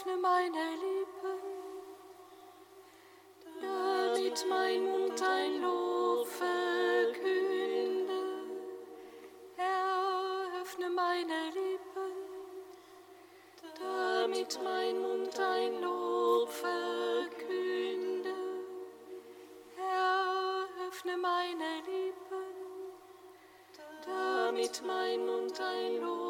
öffne meine Lippen, damit mein Mund dein Lob verkünde. Herr, öffne meine Lippen, damit mein Mund dein Lob verkünde. Herr, öffne meine Lippen, damit mein Mund dein Lob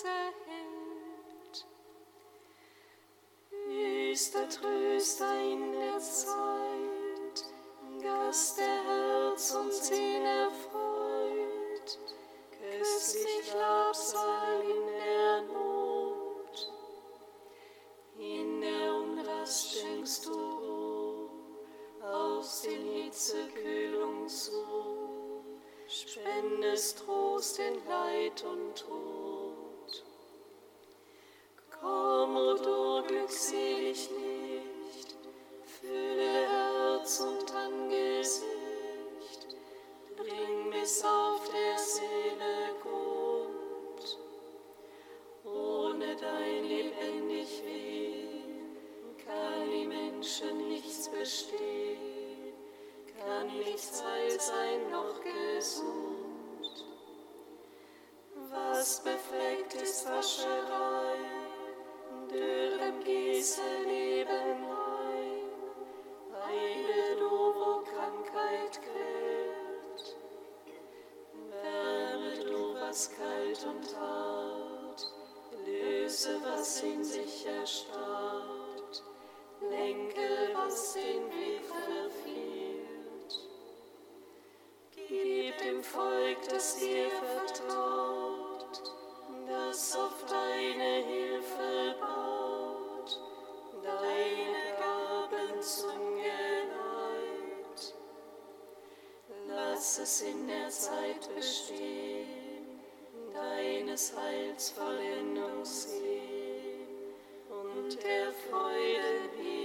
jedes Herz erhält. Höchster Tröster in der Zeit, Gast der Herz und Sinn erfreut, köstlich Labsal in der Not. In der Unrast schenkst du Ruhe, aus den Hitzekühlung zu, spendest Trost in Leid und Tod. Was befleckt ist Wascherei, dürrem Gieße Leben ein, heile du, wo Krankheit quält. Wärme du, was kalt und hart, löse, was in sich erstarrt, lenke, was den Weg verfehlt. Gib dem Volk, das dir vertraut, das auf deine Hilfe Lass es in der Zeit bestehen, deines Heils Vollendung sehen und der Freude Ewigkeit.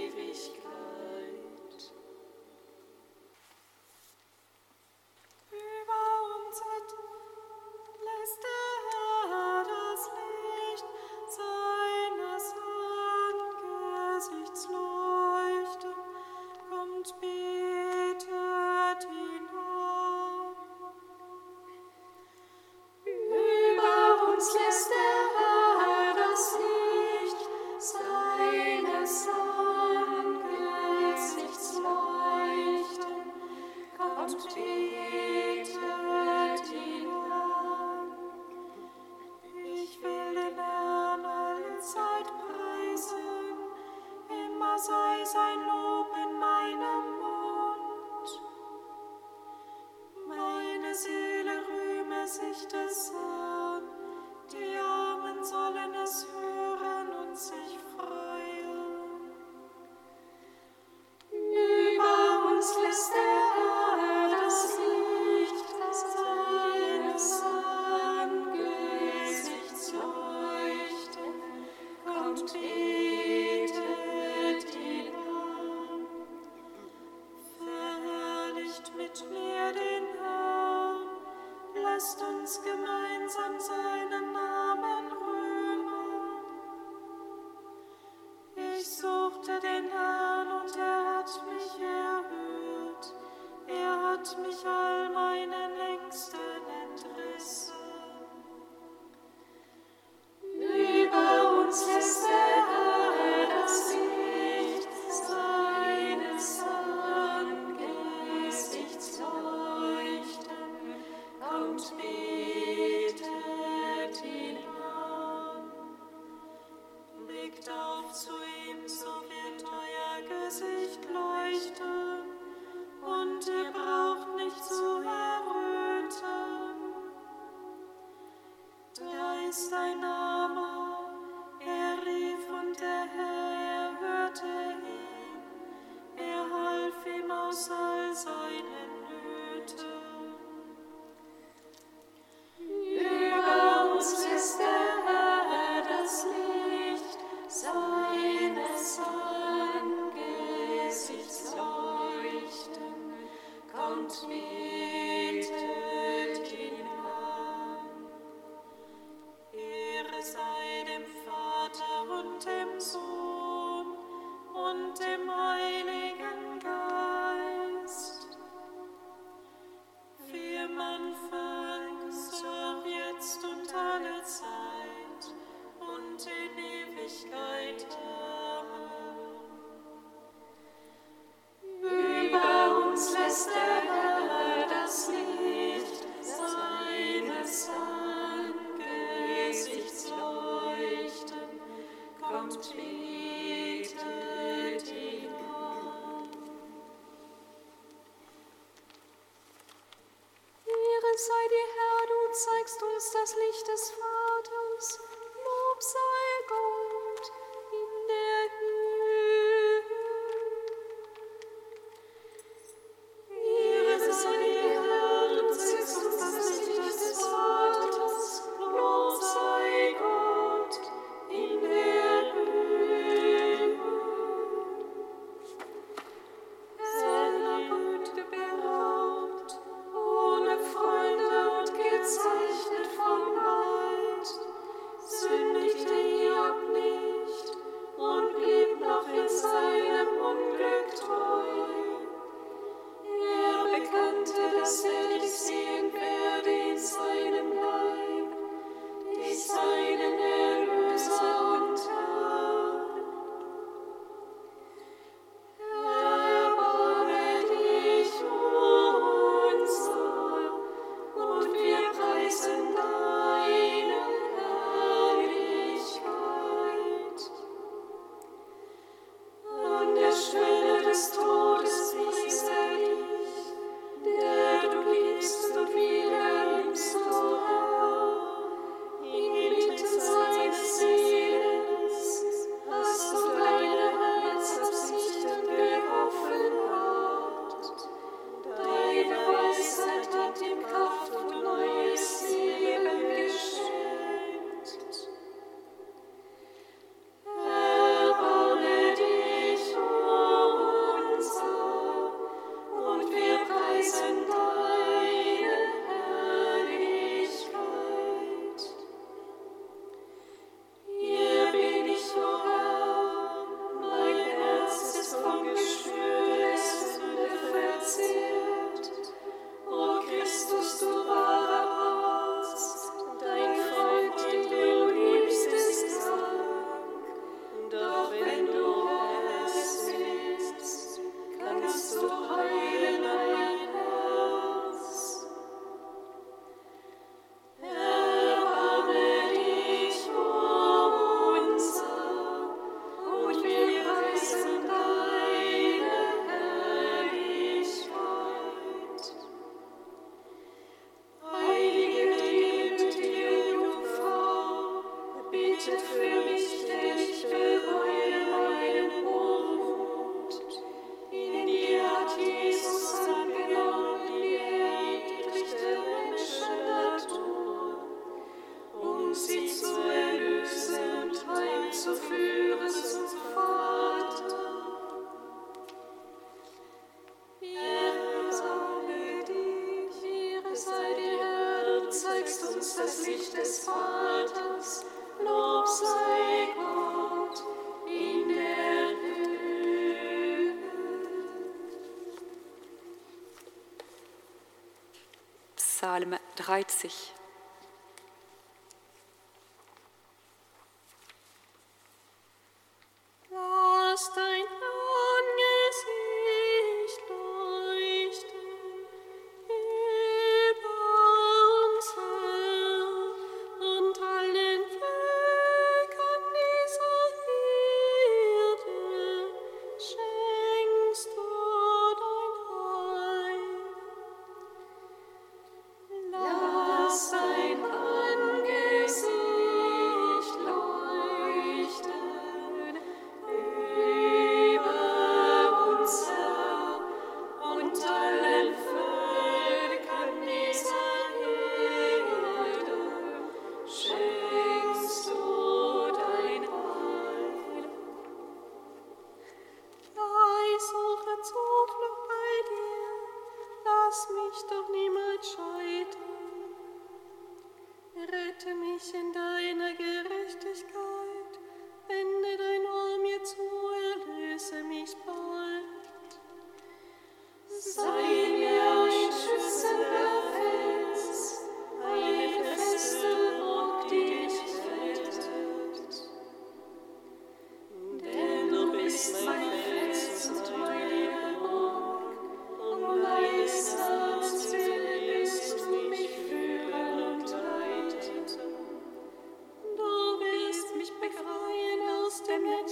Psalm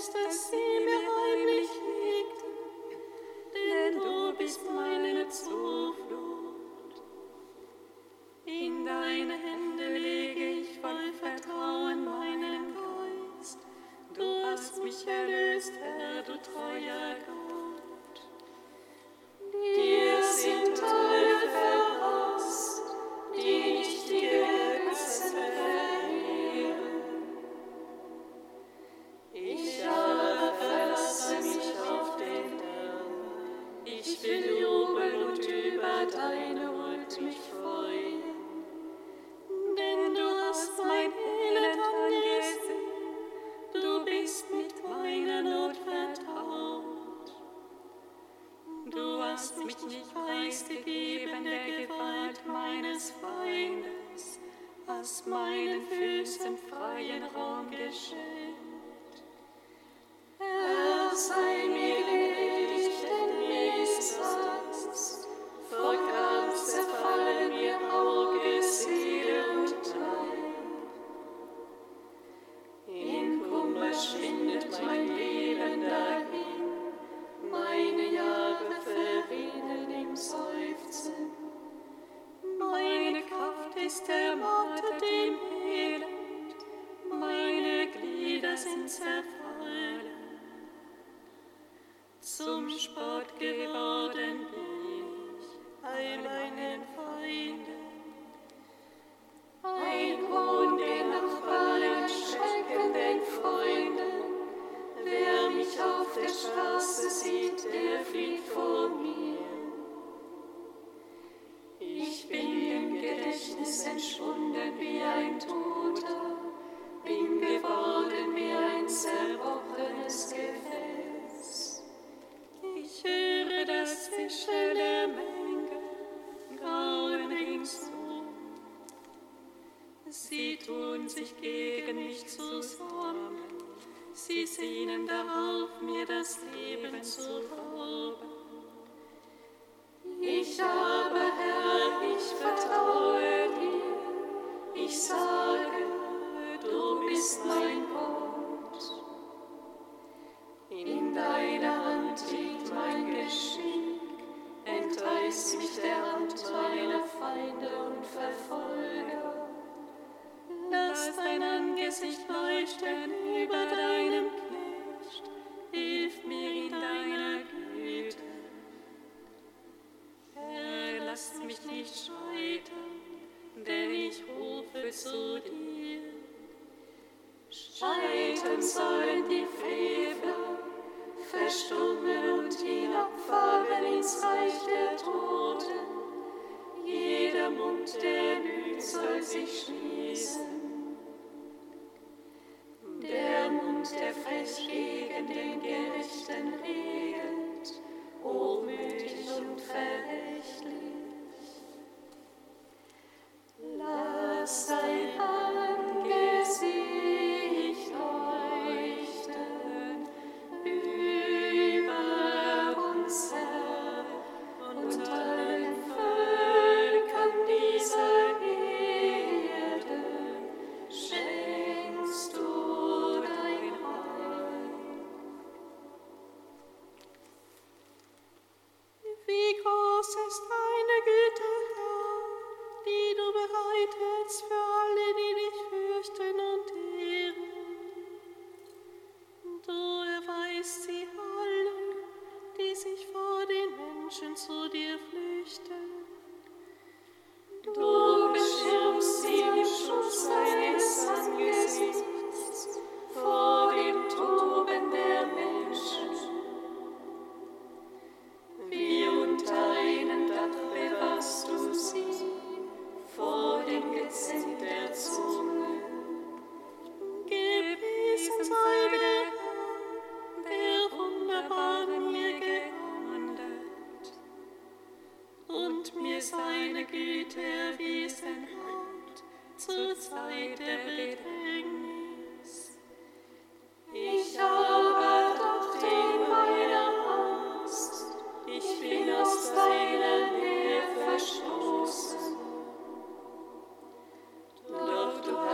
Ich aber doch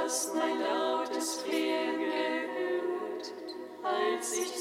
hast mein lautes Flehen gehört, als ich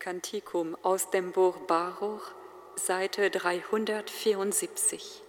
Kantikum aus dem Buch Baruch, Seite 374.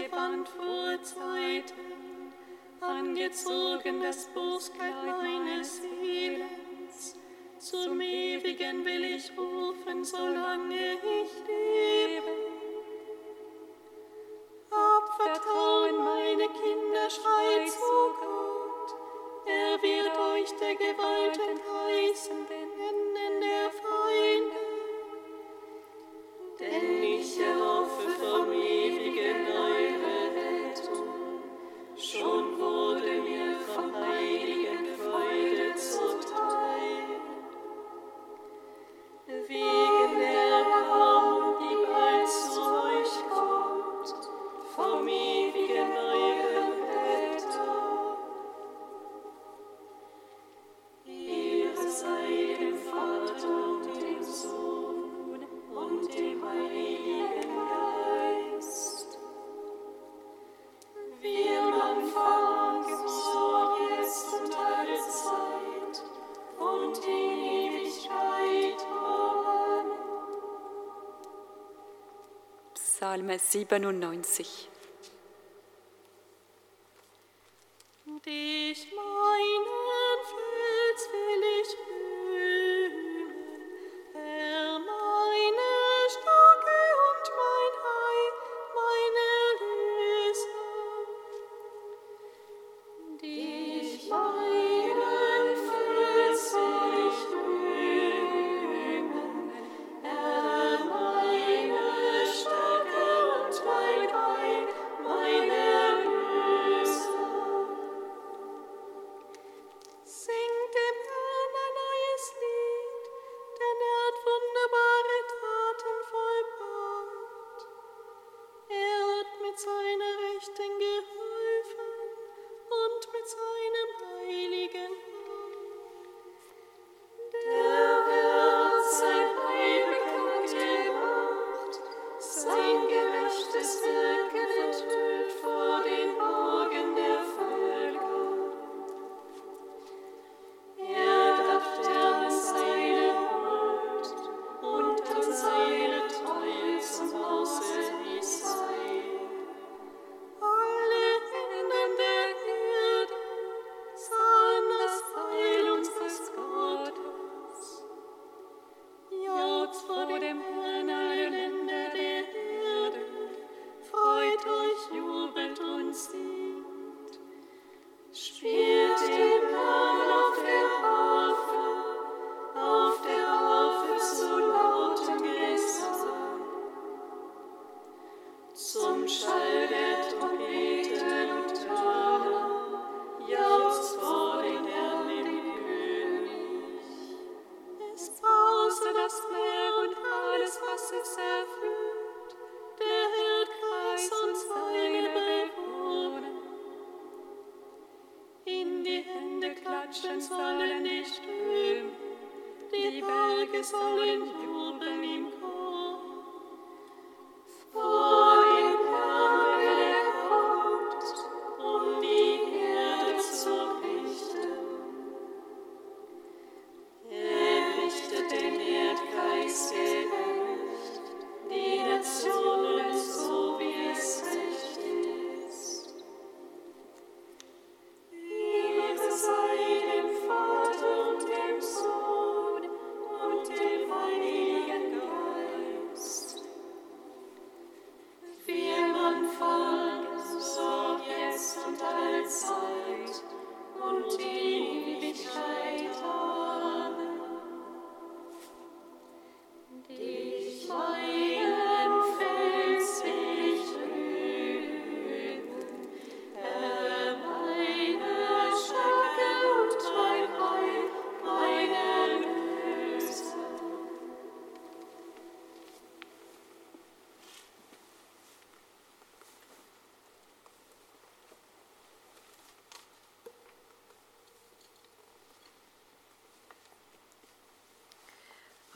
Gewand vor Zeiten, angezogen des Bußkleid meines Seelens, Zum Ewigen will ich rufen, solange ich lebe. Abvertrauen meine Kinder, schreit zu Gott, er wird euch der Gewalt enthalten. Psalm 97. Dich meine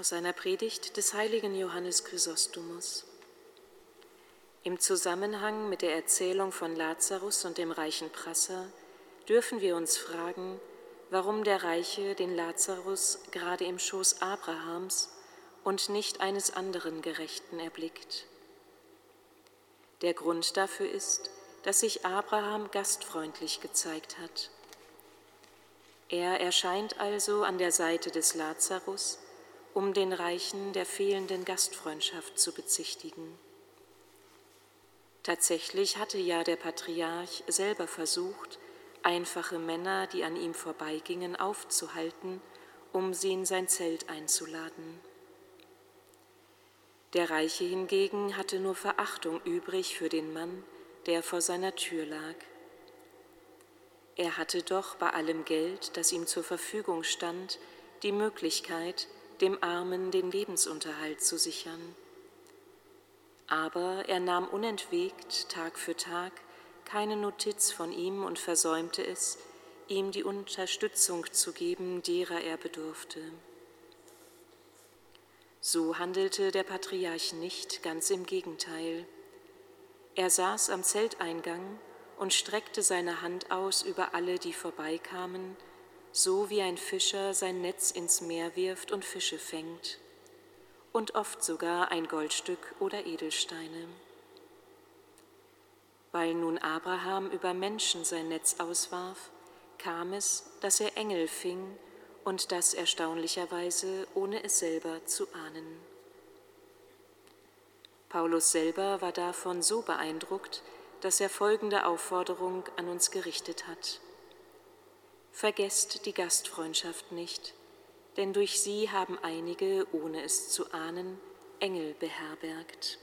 aus seiner Predigt des heiligen Johannes Chrysostomus. Im Zusammenhang mit der Erzählung von Lazarus und dem reichen Prasser dürfen wir uns fragen, warum der Reiche den Lazarus gerade im Schoß Abrahams und nicht eines anderen Gerechten erblickt. Der Grund dafür ist, dass sich Abraham gastfreundlich gezeigt hat. Er erscheint also an der Seite des Lazarus um den Reichen der fehlenden Gastfreundschaft zu bezichtigen. Tatsächlich hatte ja der Patriarch selber versucht, einfache Männer, die an ihm vorbeigingen, aufzuhalten, um sie in sein Zelt einzuladen. Der Reiche hingegen hatte nur Verachtung übrig für den Mann, der vor seiner Tür lag. Er hatte doch bei allem Geld, das ihm zur Verfügung stand, die Möglichkeit, dem Armen den Lebensunterhalt zu sichern. Aber er nahm unentwegt Tag für Tag keine Notiz von ihm und versäumte es, ihm die Unterstützung zu geben, derer er bedurfte. So handelte der Patriarch nicht, ganz im Gegenteil. Er saß am Zelteingang und streckte seine Hand aus über alle, die vorbeikamen, so wie ein Fischer sein Netz ins Meer wirft und Fische fängt, und oft sogar ein Goldstück oder Edelsteine. Weil nun Abraham über Menschen sein Netz auswarf, kam es, dass er Engel fing und das erstaunlicherweise, ohne es selber zu ahnen. Paulus selber war davon so beeindruckt, dass er folgende Aufforderung an uns gerichtet hat. Vergesst die Gastfreundschaft nicht, denn durch sie haben einige, ohne es zu ahnen, Engel beherbergt.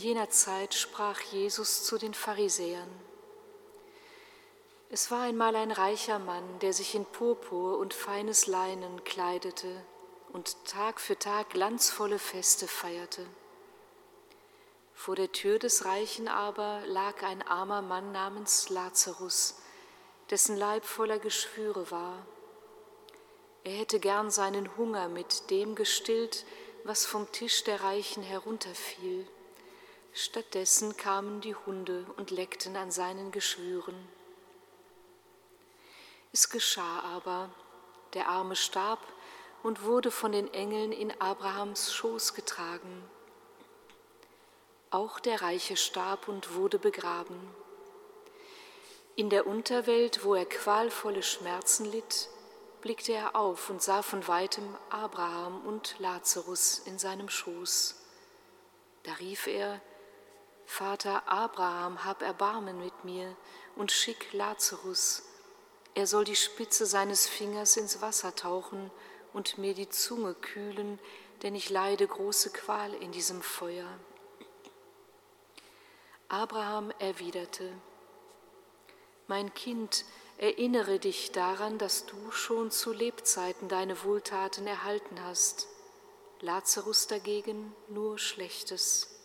Jener Zeit sprach Jesus zu den Pharisäern. Es war einmal ein reicher Mann, der sich in Purpur und feines Leinen kleidete und Tag für Tag glanzvolle Feste feierte. Vor der Tür des Reichen aber lag ein armer Mann namens Lazarus, dessen Leib voller Geschwüre war. Er hätte gern seinen Hunger mit dem gestillt, was vom Tisch der Reichen herunterfiel. Stattdessen kamen die Hunde und leckten an seinen Geschwüren. Es geschah aber, der Arme starb und wurde von den Engeln in Abrahams Schoß getragen. Auch der Reiche starb und wurde begraben. In der Unterwelt, wo er qualvolle Schmerzen litt, blickte er auf und sah von weitem Abraham und Lazarus in seinem Schoß. Da rief er, Vater Abraham, hab Erbarmen mit mir und schick Lazarus. Er soll die Spitze seines Fingers ins Wasser tauchen und mir die Zunge kühlen, denn ich leide große Qual in diesem Feuer. Abraham erwiderte, Mein Kind, erinnere dich daran, dass du schon zu Lebzeiten deine Wohltaten erhalten hast, Lazarus dagegen nur Schlechtes.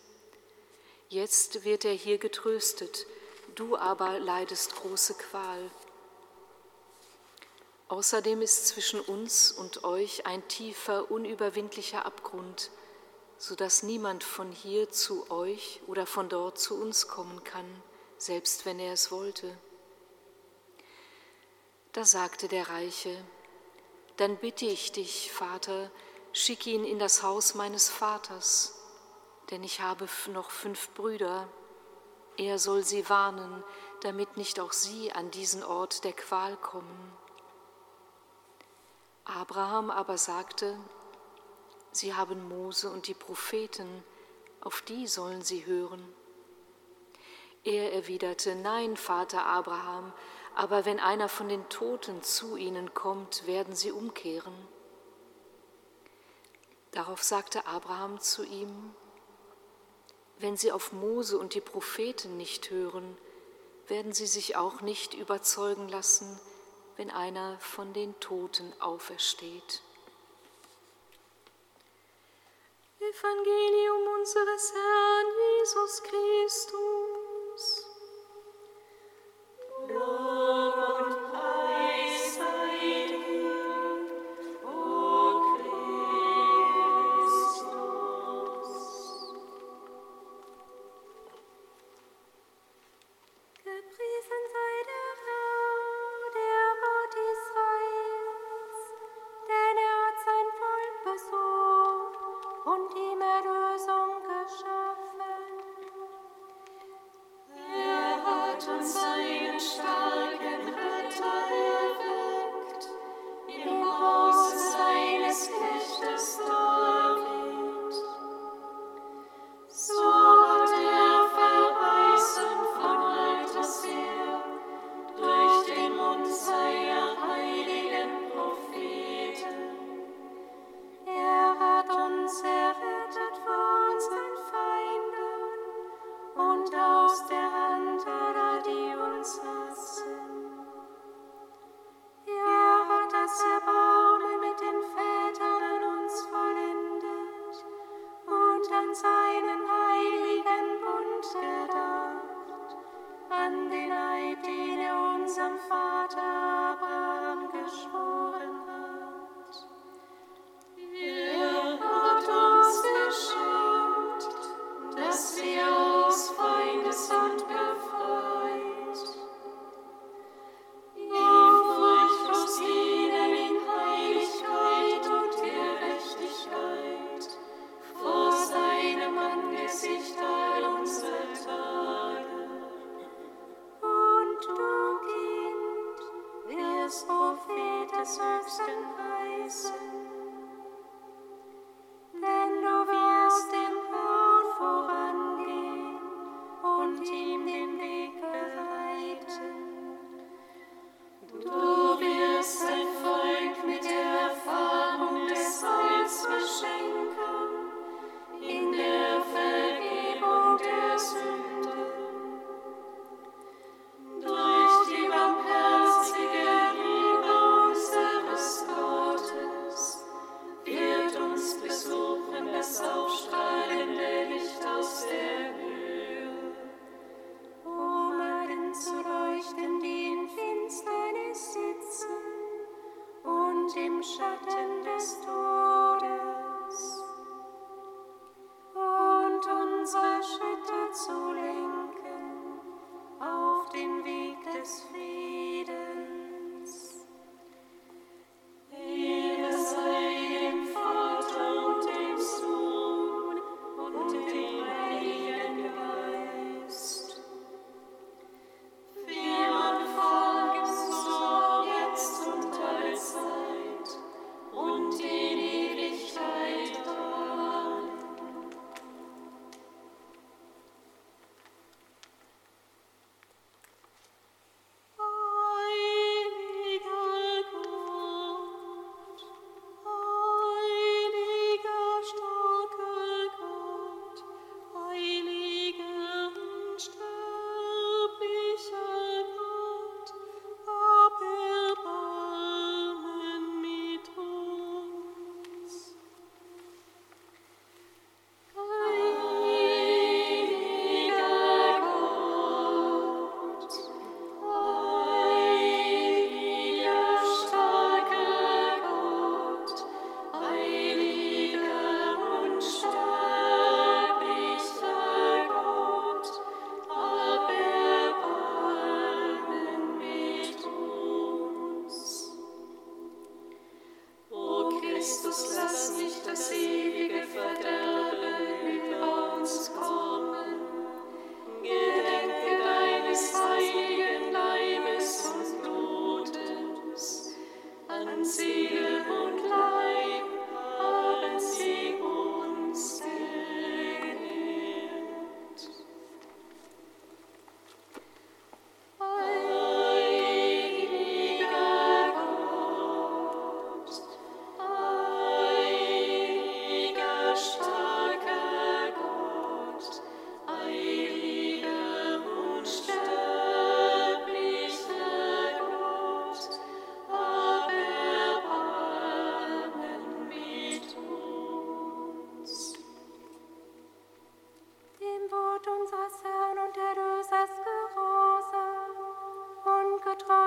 Jetzt wird er hier getröstet, du aber leidest große Qual. Außerdem ist zwischen uns und euch ein tiefer, unüberwindlicher Abgrund, so dass niemand von hier zu euch oder von dort zu uns kommen kann, selbst wenn er es wollte. Da sagte der Reiche, dann bitte ich dich, Vater, schick ihn in das Haus meines Vaters, denn ich habe noch fünf Brüder. Er soll sie warnen, damit nicht auch sie an diesen Ort der Qual kommen. Abraham aber sagte, Sie haben Mose und die Propheten, auf die sollen sie hören. Er erwiderte, Nein, Vater Abraham, aber wenn einer von den Toten zu ihnen kommt, werden sie umkehren. Darauf sagte Abraham zu ihm, Wenn sie auf Mose und die Propheten nicht hören, werden sie sich auch nicht überzeugen lassen, wenn einer von den Toten aufersteht. Evangelium unseres Herrn Jesus Christus. Lob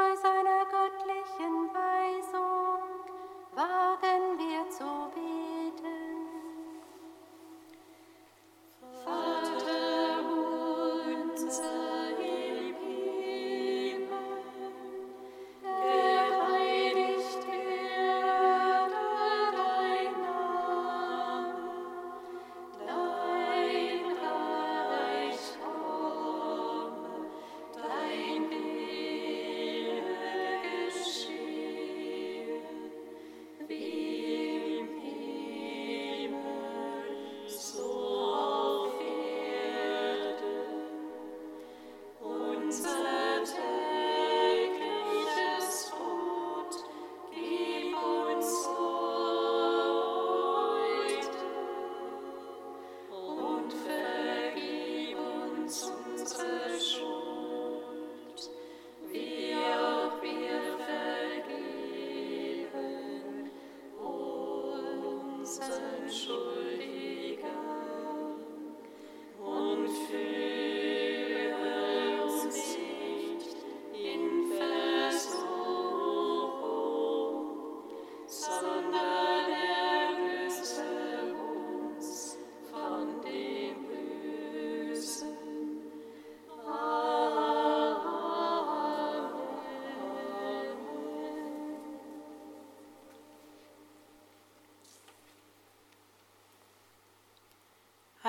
getreu seiner göttlichen Weisung, wagen wir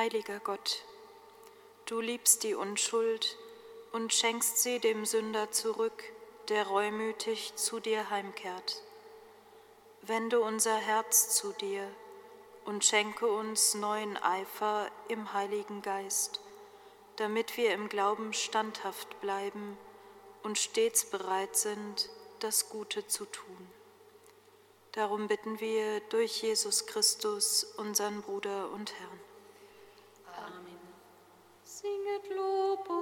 Heiliger Gott, du liebst die Unschuld und schenkst sie dem Sünder zurück, der reumütig zu dir heimkehrt. Wende unser Herz zu dir und schenke uns neuen Eifer im Heiligen Geist, damit wir im Glauben standhaft bleiben und stets bereit sind, das Gute zu tun. Darum bitten wir durch Jesus Christus, unseren Bruder und Herrn. Singet Lob